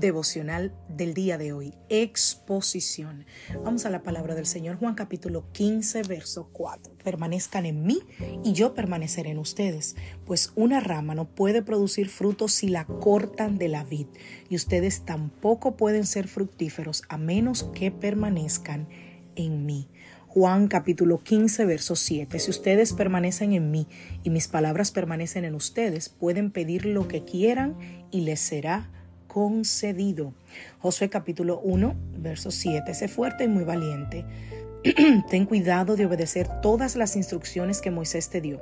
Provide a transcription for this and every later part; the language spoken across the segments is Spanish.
Devocional del día de hoy, exposición. Vamos a la palabra del Señor Juan capítulo 15, verso 4. Permanezcan en mí y yo permaneceré en ustedes, pues una rama no puede producir frutos si la cortan de la vid, y ustedes tampoco pueden ser fructíferos a menos que permanezcan en mí. Juan capítulo 15, verso 7. Si ustedes permanecen en mí y mis palabras permanecen en ustedes, pueden pedir lo que quieran y les será Josué capítulo 1, verso 7. Sé fuerte y muy valiente. Ten cuidado de obedecer todas las instrucciones que Moisés te dio.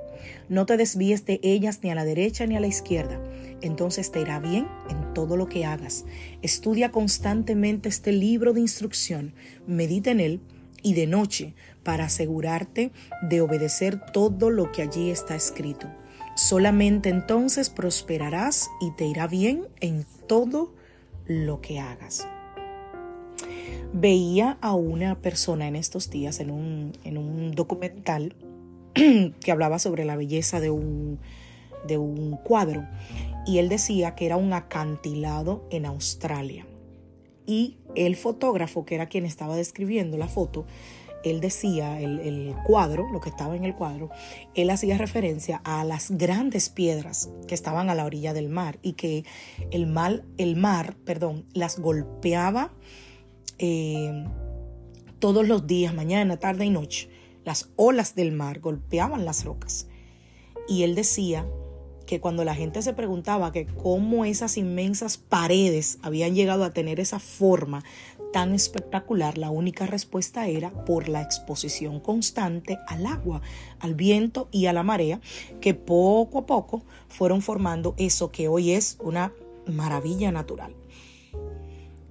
No te desvíes de ellas ni a la derecha ni a la izquierda. Entonces te irá bien en todo lo que hagas. Estudia constantemente este libro de instrucción. Medita en él y de noche para asegurarte de obedecer todo lo que allí está escrito. Solamente entonces prosperarás y te irá bien en todo lo que hagas. Veía a una persona en estos días en un, en un documental que hablaba sobre la belleza de un, de un cuadro y él decía que era un acantilado en Australia. Y el fotógrafo, que era quien estaba describiendo la foto, él decía, el, cuadro, lo que estaba en el cuadro, él hacía referencia a las grandes piedras que estaban a la orilla del mar y que el, mal, el mar perdón, las golpeaba eh, todos los días, mañana, tarde y noche. Las olas del mar golpeaban las rocas. Y él decía que cuando la gente se preguntaba que cómo esas inmensas paredes habían llegado a tener esa forma tan espectacular, la única respuesta era por la exposición constante al agua, al viento y a la marea, que poco a poco fueron formando eso que hoy es una maravilla natural.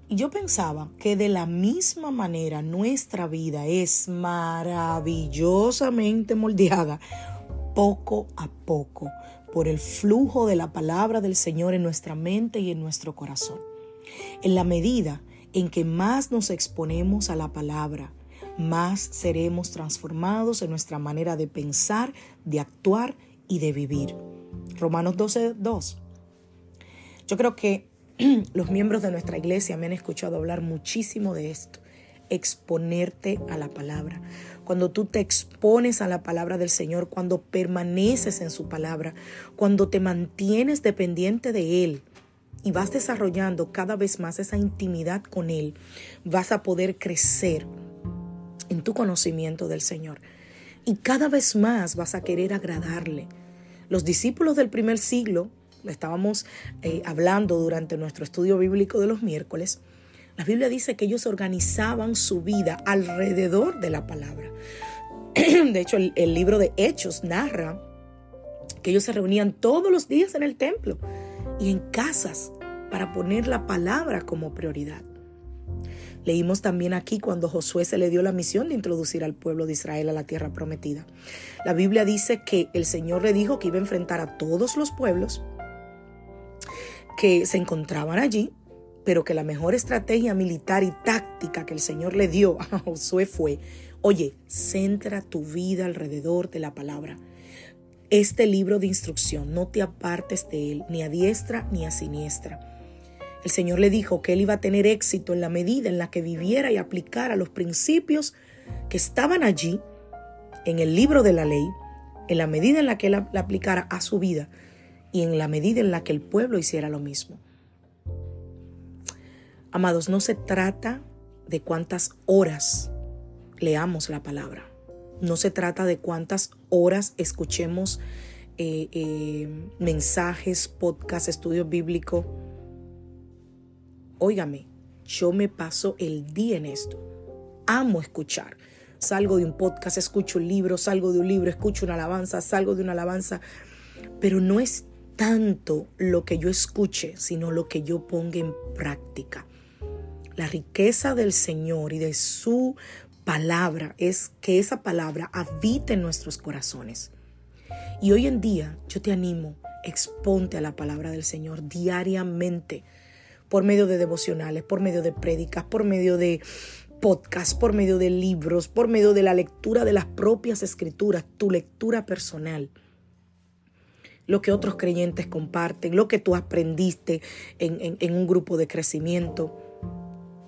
Y yo pensaba que de la misma manera nuestra vida es maravillosamente moldeada poco a poco por el flujo de la palabra del Señor en nuestra mente y en nuestro corazón. En la medida en que más nos exponemos a la palabra, más seremos transformados en nuestra manera de pensar, de actuar y de vivir. Romanos 12, 2. Yo creo que los miembros de nuestra iglesia me han escuchado hablar muchísimo de esto, exponerte a la palabra cuando tú te expones a la palabra del Señor, cuando permaneces en su palabra, cuando te mantienes dependiente de Él y vas desarrollando cada vez más esa intimidad con Él, vas a poder crecer en tu conocimiento del Señor. Y cada vez más vas a querer agradarle. Los discípulos del primer siglo, estábamos eh, hablando durante nuestro estudio bíblico de los miércoles, la Biblia dice que ellos organizaban su vida alrededor de la palabra. De hecho, el, libro de Hechos narra que ellos se reunían todos los días en el templo y en casas para poner la palabra como prioridad. Leímos también aquí cuando Josué se le dio la misión de introducir al pueblo de Israel a la tierra prometida. La Biblia dice que el Señor le dijo que iba a enfrentar a todos los pueblos que se encontraban allí pero que la mejor estrategia militar y táctica que el Señor le dio a Josué fue, oye, centra tu vida alrededor de la palabra. Este libro de instrucción, no te apartes de él, ni a diestra ni a siniestra. El Señor le dijo que él iba a tener éxito en la medida en la que viviera y aplicara los principios que estaban allí en el libro de la ley, en la medida en la que él la aplicara a su vida y en la medida en la que el pueblo hiciera lo mismo. Amados, no se trata de cuántas horas leamos la palabra. No se trata de cuántas horas escuchemos eh, eh, mensajes, podcasts, estudios bíblicos. Óigame, yo me paso el día en esto. Amo escuchar. Salgo de un podcast, escucho un libro, salgo de un libro, escucho una alabanza, salgo de una alabanza. Pero no es tanto lo que yo escuche, sino lo que yo ponga en práctica. La riqueza del Señor y de su palabra es que esa palabra habite en nuestros corazones. Y hoy en día yo te animo, exponte a la palabra del Señor diariamente, por medio de devocionales, por medio de prédicas, por medio de podcasts, por medio de libros, por medio de la lectura de las propias escrituras, tu lectura personal lo que otros creyentes comparten, lo que tú aprendiste en, en, un grupo de crecimiento.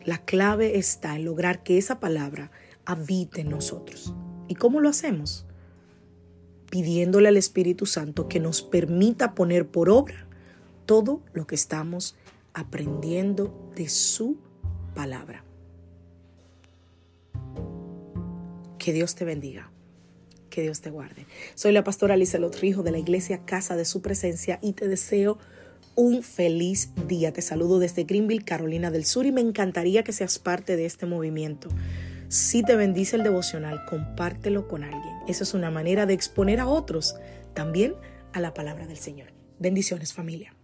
La clave está en lograr que esa palabra habite en nosotros. ¿Y cómo lo hacemos? Pidiéndole al Espíritu Santo que nos permita poner por obra todo lo que estamos aprendiendo de su palabra. Que Dios te bendiga. Que Dios te guarde. Soy la pastora Lisa Rijo de la iglesia Casa de Su Presencia y te deseo un feliz día. Te saludo desde Greenville, Carolina del Sur y me encantaría que seas parte de este movimiento. Si te bendice el devocional, compártelo con alguien. Esa es una manera de exponer a otros también a la palabra del Señor. Bendiciones familia.